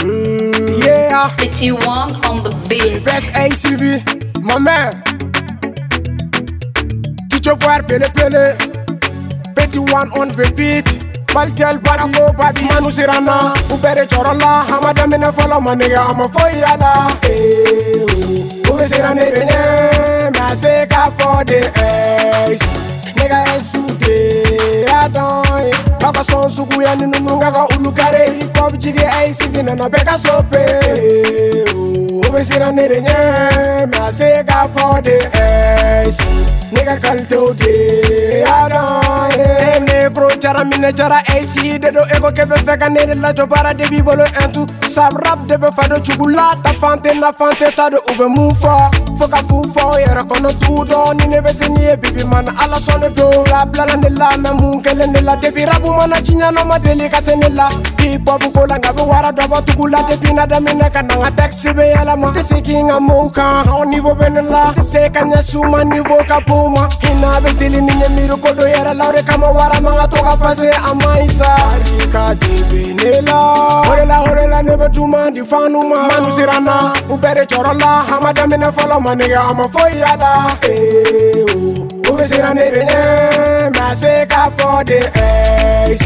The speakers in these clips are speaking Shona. Mm, you 51 on the beat. Best ACV, my man. Teacher boy, pele pele. 51 on the beat. Baltel bari ko babi manu sirana Ubere chorola hamada mine follow my nigga I'ma for yala Eh oh Ube sirane bene Ma se for the ex Nigga ex today Adon Baba son suku ya ninu nunga ka ulukare obujike ayisivina nabekasope obesiranirenye masika fode nikakalitode adaem jara mine jara AC de ego ke be fe la to bara de bibolo entu sab rap de be fado chugula ta fante na fante ta do ube mufa foka fufo yere kono tudo ni ne be sini e bibi man ala sone do la blala ne la me mun kele ne rabu mana chinya no ma deli ka se ne la hip hop ko la ngabe wara do ba tugula de na da mine ka na taxi be ala ma te siki nga mo ka ha niveau be ne te se ka nya suma niveau ka buma hina be deli ni miru ko do yere la re kama wara manga to boga fase a maisa ka dibenela golela golela ne betuma difanuma manu sirana o bere tsorola ga madamene fola manege a mafo yala o be sira ne renye mase ka fo de es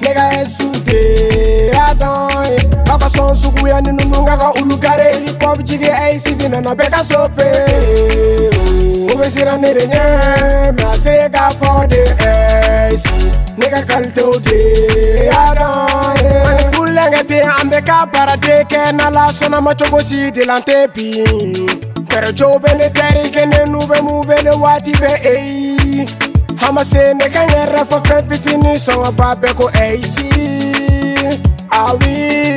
nega estude adoe baba son sugu ya ninu nunga ga ulukare pop jige ai sibi e na na beka sope o be sira ne renye mase ka fo de es ka kalite o de y'a dɔn ye. kulenge te an bɛ ka baara de kɛ n'ala sɔnna ma cogo si dilan te bi. kɛrɛ cogo bɛ ne tɛri kelen n'u bɛ mun wele waati bɛ eyi. a ma se ne ka n yɛrɛ fɔ fɛn fitinin sɔngɔ ba bɛ ko eyi si. awi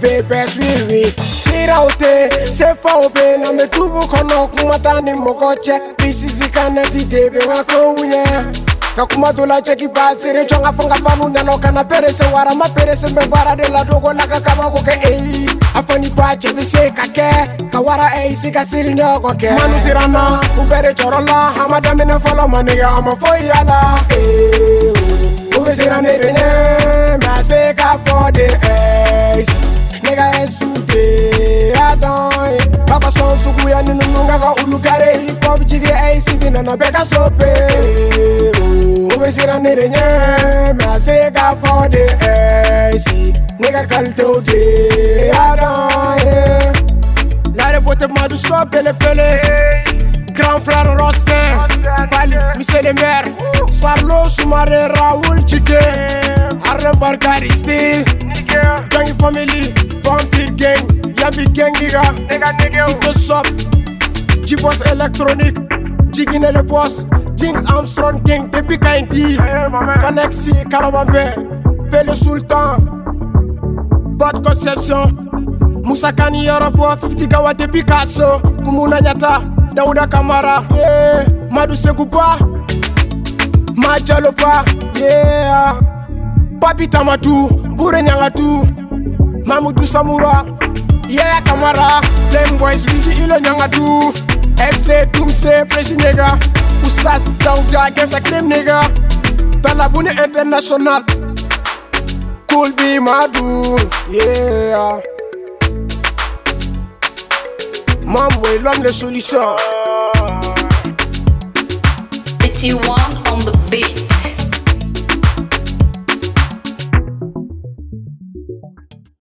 fe bɛ suwiwi. siraw te se faw be na mɛ tubu kɔnɔ kuma ta ni mɔgɔ cɛ. bisisi kana ti de bɛ n ka kow ɲɛ ngakumadula chekibasi rechongafangafani unyanoka naperese wara maperese mbevara delatoko lakakavakoke ei afanikwa chevisika ke kawara eisikasiri ndoko ke manusirana ubere chorola hamadamine folomane ya mafoiyala uvisiranirine masika fo de es nega estude adoi papa sonsukuyaninonungaka ulukare hipop jike eisidinanabeka sope hey, we sit on it in I say got for the AC Nigga call to the Adon Lare bote madu so pele pele Grand frère Rostin Bali, Monsieur le maire Sarlo Soumare Raoul Chike Arne Barkari Steel Gang family Vampire gang Yambi gang nigga Nigga nigga Ito sub G-Boss électronique Jiginele boss James Armstrong Gang depuis di Fanexi Karawambe Pele Sultan Bad Conception Musa Kani Yaraboa 50 Gawa depuis Kasso Kumuna Nyata Dawuda Kamara yeah. Madu Madja Majalopa yeah. Papi Tamatu Bure Nyangatu Mamudu Samura Yeah Kamara Lame boys busy ilo Nyangatu FC Tumse Nega Usas Down toi que a crime nigga Talabuni international. Could be Cool be Yeah Mom, we love the solution. Petit